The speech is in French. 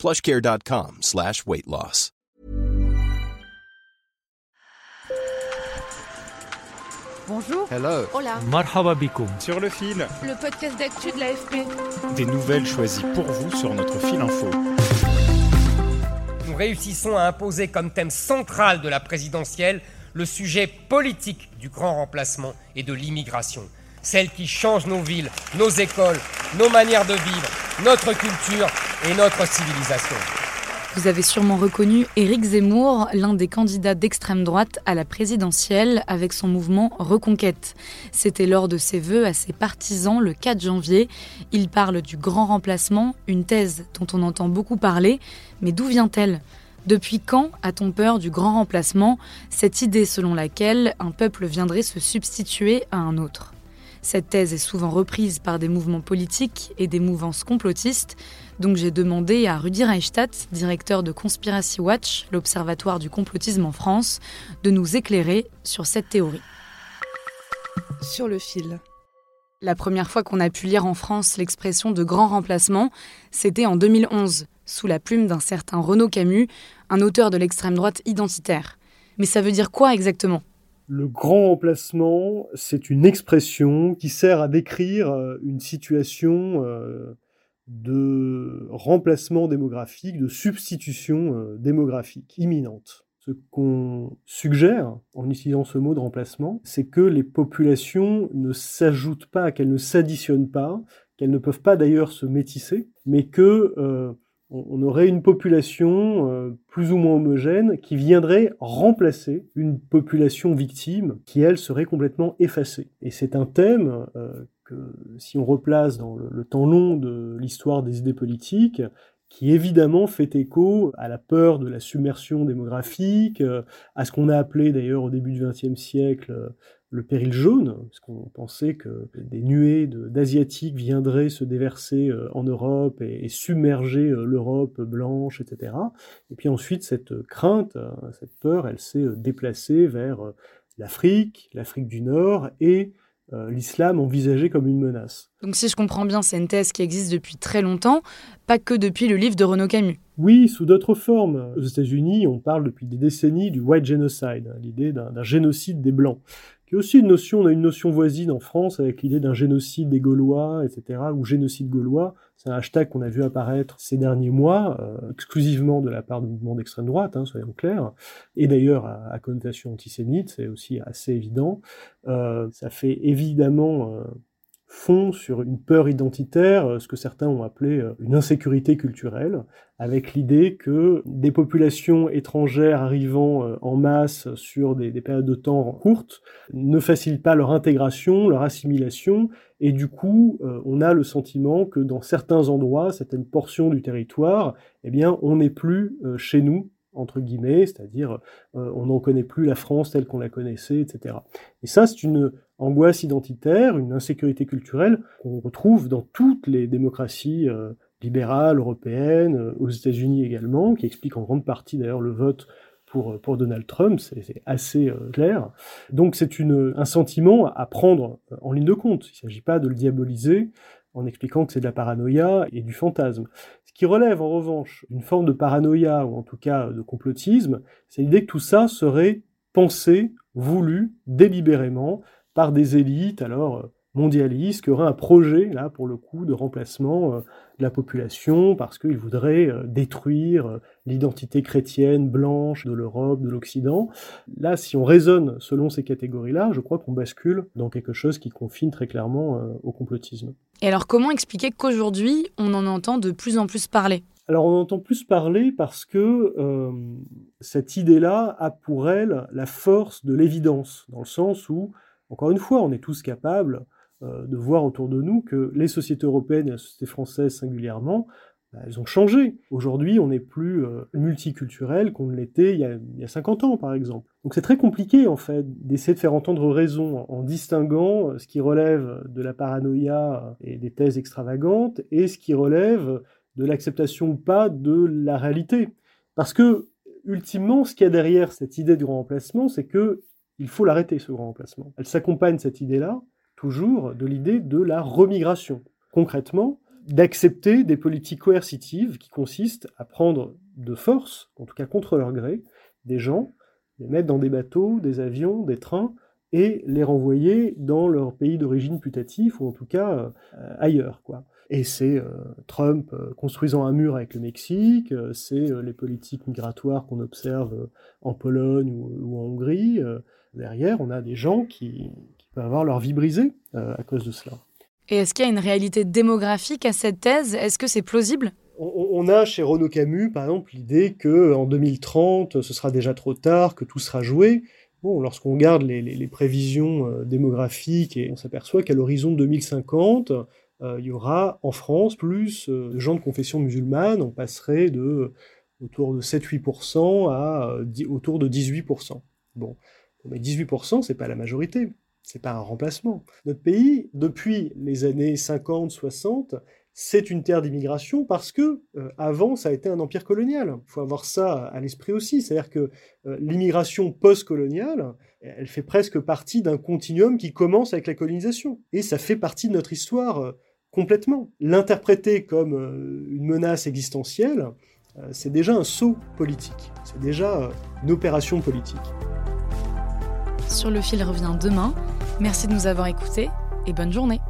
plushcare.com slash weight loss. Bonjour. Hello. Hola. Marhaba. Sur le fil, Le podcast d'actu de l'AFP. des nouvelles choisies pour vous sur notre fil info. Nous réussissons à imposer comme thème central de la présidentielle le sujet politique du grand remplacement et de l'immigration. Celle qui change nos villes, nos écoles, nos manières de vivre, notre culture et notre civilisation. Vous avez sûrement reconnu Éric Zemmour, l'un des candidats d'extrême droite à la présidentielle avec son mouvement Reconquête. C'était lors de ses vœux à ses partisans le 4 janvier. Il parle du grand remplacement, une thèse dont on entend beaucoup parler, mais d'où vient-elle? Depuis quand a-t-on peur du grand remplacement, cette idée selon laquelle un peuple viendrait se substituer à un autre cette thèse est souvent reprise par des mouvements politiques et des mouvances complotistes, donc j'ai demandé à Rudi Reichstadt, directeur de Conspiracy Watch, l'observatoire du complotisme en France, de nous éclairer sur cette théorie. Sur le fil. La première fois qu'on a pu lire en France l'expression de grand remplacement, c'était en 2011, sous la plume d'un certain Renaud Camus, un auteur de l'extrême droite identitaire. Mais ça veut dire quoi exactement? Le grand remplacement, c'est une expression qui sert à décrire euh, une situation euh, de remplacement démographique, de substitution euh, démographique imminente. Ce qu'on suggère en utilisant ce mot de remplacement, c'est que les populations ne s'ajoutent pas, qu'elles ne s'additionnent pas, qu'elles ne peuvent pas d'ailleurs se métisser, mais que on aurait une population euh, plus ou moins homogène qui viendrait remplacer une population victime qui, elle, serait complètement effacée. Et c'est un thème euh, que, si on replace dans le temps long de l'histoire des idées politiques, qui évidemment fait écho à la peur de la submersion démographique, euh, à ce qu'on a appelé d'ailleurs au début du XXe siècle euh, le péril jaune, parce qu'on pensait que des nuées d'Asiatiques viendraient se déverser euh, en Europe et, submerger l'Europe blanche, etc. Et puis ensuite, cette crainte, cette peur, elle s'est déplacée vers l'Afrique, l'Afrique du Nord et l'islam envisagé comme une menace. Donc si je comprends bien, c'est une thèse qui existe depuis très longtemps, pas que depuis le livre de Renaud Camus. Oui, sous d'autres formes. Aux États-Unis, on parle depuis des décennies du white genocide, hein, l'idée d'un génocide des blancs, qui est aussi une notion. On a une notion voisine en France avec l'idée d'un génocide des Gaulois, etc., ou génocide gaulois. C'est un hashtag qu'on a vu apparaître ces derniers mois, euh, exclusivement de la part de mouvements d'extrême droite, hein, soyons clairs, et d'ailleurs à, à connotation antisémite, c'est aussi assez évident. Euh, ça fait évidemment euh, fond sur une peur identitaire, euh, ce que certains ont appelé euh, une insécurité culturelle, avec l'idée que des populations étrangères arrivant euh, en masse sur des, des périodes de temps courtes ne facilitent pas leur intégration, leur assimilation, et du coup, on a le sentiment que dans certains endroits, certaines portions du territoire, eh bien, on n'est plus chez nous, entre guillemets, c'est-à-dire euh, on n'en connaît plus la France telle qu'on la connaissait, etc. Et ça, c'est une angoisse identitaire, une insécurité culturelle qu'on retrouve dans toutes les démocraties euh, libérales, européennes, euh, aux États-Unis également, qui explique en grande partie d'ailleurs le vote pour, pour Donald Trump, c'est assez clair. Donc c'est un sentiment à prendre en ligne de compte. Il ne s'agit pas de le diaboliser en expliquant que c'est de la paranoïa et du fantasme. Ce qui relève en revanche une forme de paranoïa, ou en tout cas de complotisme, c'est l'idée que tout ça serait pensé, voulu, délibérément, par des élites, alors mondialistes, qui auraient un projet, là, pour le coup, de remplacement euh, de la population, parce qu'ils voudraient euh, détruire euh, l'identité chrétienne blanche de l'Europe, de l'Occident. Là, si on raisonne selon ces catégories-là, je crois qu'on bascule dans quelque chose qui confine très clairement euh, au complotisme. Et alors comment expliquer qu'aujourd'hui, on en entend de plus en plus parler? Alors on entend plus parler parce que euh, cette idée-là a pour elle la force de l'évidence, dans le sens où, encore une fois, on est tous capables de voir autour de nous que les sociétés européennes et la société française singulièrement bah, elles ont changé. Aujourd'hui, on n'est plus euh, multiculturel qu'on l'était il, y a 50 ans, par exemple. Donc c'est très compliqué, en fait, d'essayer de faire entendre raison en, distinguant ce qui relève de la paranoïa et des thèses extravagantes et ce qui relève de l'acceptation ou pas de la réalité. Parce que, ultimement, ce qu'il y a derrière cette idée du grand remplacement, c'est que il faut l'arrêter, ce grand remplacement. Elle s'accompagne, cette idée-là, toujours, de l'idée de la remigration. Concrètement, d'accepter des politiques coercitives qui consistent à prendre de force, en tout cas contre leur gré, des gens, les mettre dans des bateaux, des avions, des trains, et les renvoyer dans leur pays d'origine putatif, ou en tout cas euh, ailleurs. Quoi. Et c'est euh, Trump euh, construisant un mur avec le Mexique, c'est les politiques migratoires qu'on observe en Pologne ou, en Hongrie. derrière, on a des gens qui, qui peuvent avoir leur vie brisée à cause de cela. Et est-ce qu'il y a une réalité démographique à cette thèse? Est-ce que c'est plausible? On, a chez Renaud Camus, par exemple, l'idée que en 2030, ce sera déjà trop tard, que tout sera joué. Bon, lorsqu'on regarde les, prévisions euh, démographiques, et on s'aperçoit qu'à l'horizon 2050, euh, il y aura en France plus euh, de gens de confession musulmane, on passerait de autour de 7-8% à autour de 18%. Bon, mais 18%, c'est pas la majorité c'est pas un remplacement. Notre pays, depuis les années 50, 60, c'est une terre d'immigration parce que euh, avant ça a été un empire colonial. Il faut avoir ça à l'esprit aussi, c'est-à-dire que euh, l'immigration post-coloniale, elle fait presque partie d'un continuum qui commence avec la colonisation et ça fait partie de notre histoire euh, complètement. L'interpréter comme une menace existentielle, c'est déjà un saut politique, c'est déjà une opération politique. Sur le fil revient demain. Merci de nous avoir écoutés et bonne journée.